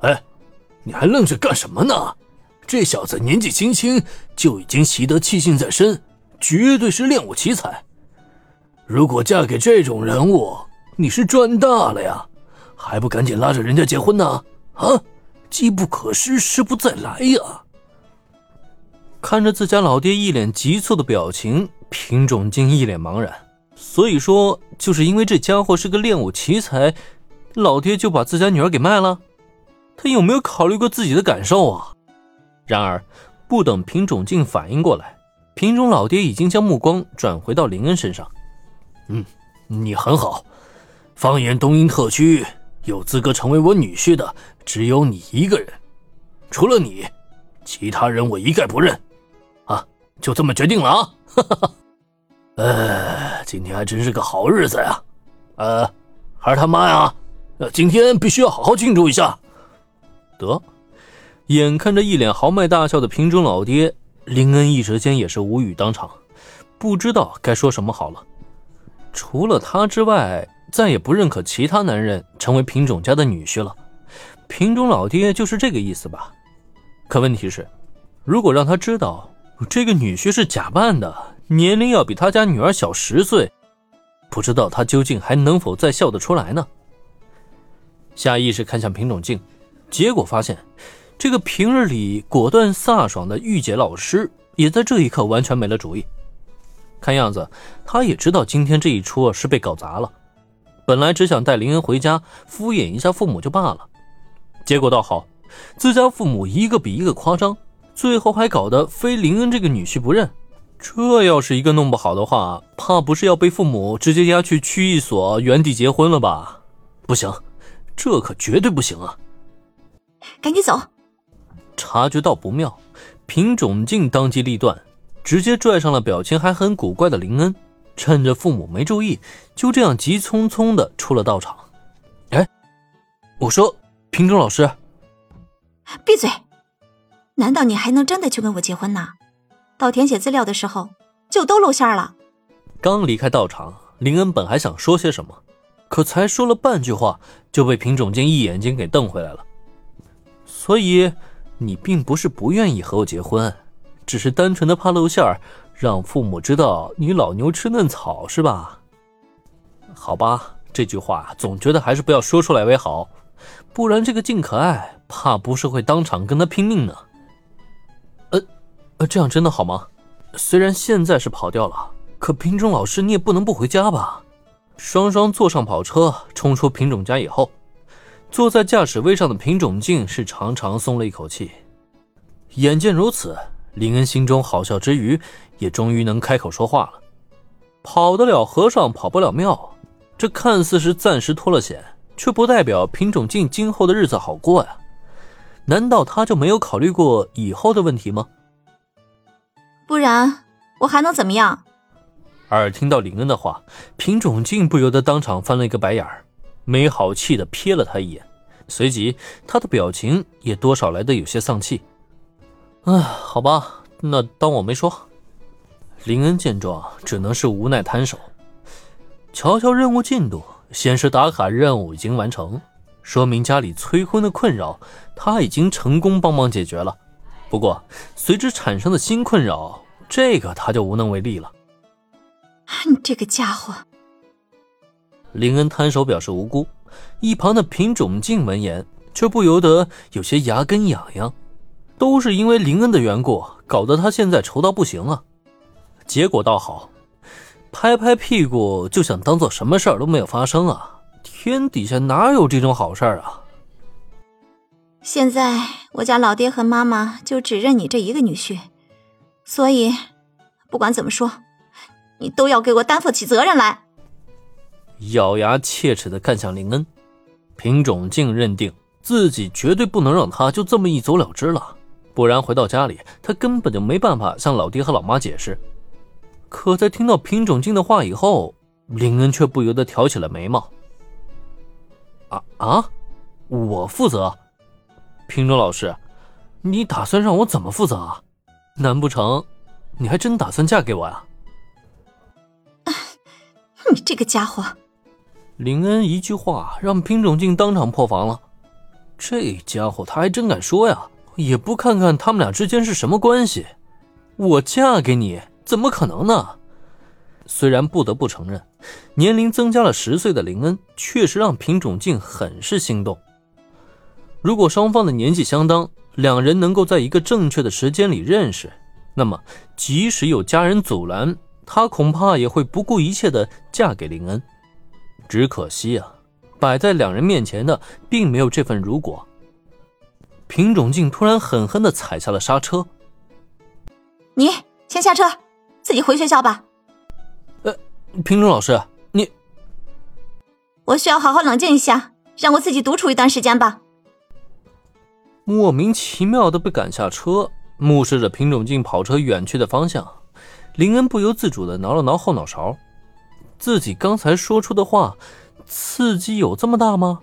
哎，你还愣着干什么呢？这小子年纪轻轻就已经习得气性在身，绝对是练武奇才。如果嫁给这种人物，你是赚大了呀！还不赶紧拉着人家结婚呢？啊，机不可失，失不再来呀！看着自家老爹一脸急促的表情，品种竟一脸茫然。所以说，就是因为这家伙是个练武奇才，老爹就把自家女儿给卖了？他有没有考虑过自己的感受啊？然而，不等品种静反应过来，品种老爹已经将目光转回到林恩身上。嗯，你很好。方言东英特区有资格成为我女婿的只有你一个人，除了你，其他人我一概不认。啊，就这么决定了啊！哈哈哈。呃，今天还真是个好日子呀。呃，孩儿他妈呀，呃，今天必须要好好庆祝一下。得，眼看着一脸豪迈大笑的品种老爹，林恩一时间也是无语当场，不知道该说什么好了。除了他之外。再也不认可其他男人成为品种家的女婿了，品种老爹就是这个意思吧？可问题是，如果让他知道这个女婿是假扮的，年龄要比他家女儿小十岁，不知道他究竟还能否再笑得出来呢？下意识看向品种镜，结果发现，这个平日里果断飒爽的御姐老师，也在这一刻完全没了主意。看样子，他也知道今天这一出是被搞砸了。本来只想带林恩回家敷衍一下父母就罢了，结果倒好，自家父母一个比一个夸张，最后还搞得非林恩这个女婿不认。这要是一个弄不好的话，怕不是要被父母直接押去区役所原地结婚了吧？不行，这可绝对不行啊！赶紧走！察觉到不妙，品种静当机立断，直接拽上了表情还很古怪的林恩。趁着父母没注意，就这样急匆匆的出了道场。哎，我说，品种老师，闭嘴！难道你还能真的去跟我结婚呢？到填写资料的时候就都露馅了。刚离开道场，林恩本还想说些什么，可才说了半句话，就被品种镜一眼睛给瞪回来了。所以，你并不是不愿意和我结婚，只是单纯的怕露馅儿。让父母知道你老牛吃嫩草是吧？好吧，这句话总觉得还是不要说出来为好，不然这个静可爱怕不是会当场跟他拼命呢。呃，呃，这样真的好吗？虽然现在是跑掉了，可品种老师你也不能不回家吧？双双坐上跑车，冲出品种家以后，坐在驾驶位上的品种镜是长长松了一口气。眼见如此。林恩心中好笑之余，也终于能开口说话了。跑得了和尚跑不了庙，这看似是暂时脱了险，却不代表品种镜今后的日子好过呀。难道他就没有考虑过以后的问题吗？不然我还能怎么样？而听到林恩的话，品种镜不由得当场翻了一个白眼儿，没好气的瞥了他一眼，随即他的表情也多少来的有些丧气。唉，好吧，那当我没说。林恩见状，只能是无奈摊手。瞧瞧任务进度，显示打卡任务已经完成，说明家里催婚的困扰他已经成功帮忙解决了。不过，随之产生的新困扰，这个他就无能为力了。你这个家伙！林恩摊手表示无辜，一旁的品种静闻言，却不由得有些牙根痒痒。都是因为林恩的缘故，搞得他现在愁到不行啊。结果倒好，拍拍屁股就想当做什么事儿都没有发生啊！天底下哪有这种好事儿啊？现在我家老爹和妈妈就只认你这一个女婿，所以不管怎么说，你都要给我担负起责任来。咬牙切齿的看向林恩，品种竟认定自己绝对不能让他就这么一走了之了。不然回到家里，他根本就没办法向老爹和老妈解释。可在听到品种静的话以后，林恩却不由得挑起了眉毛。啊啊！我负责？品种老师，你打算让我怎么负责啊？难不成你还真打算嫁给我呀？你这个家伙！林恩一句话让品种静当场破防了。这家伙他还真敢说呀！也不看看他们俩之间是什么关系。我嫁给你，怎么可能呢？虽然不得不承认，年龄增加了十岁的林恩确实让品种静很是心动。如果双方的年纪相当，两人能够在一个正确的时间里认识，那么即使有家人阻拦，她恐怕也会不顾一切的嫁给林恩。只可惜啊，摆在两人面前的并没有这份如果。品种静突然狠狠的踩下了刹车，你先下车，自己回学校吧。呃品种老师，你，我需要好好冷静一下，让我自己独处一段时间吧。莫名其妙的被赶下车，目视着品种静跑车远去的方向，林恩不由自主的挠了挠后脑勺，自己刚才说出的话，刺激有这么大吗？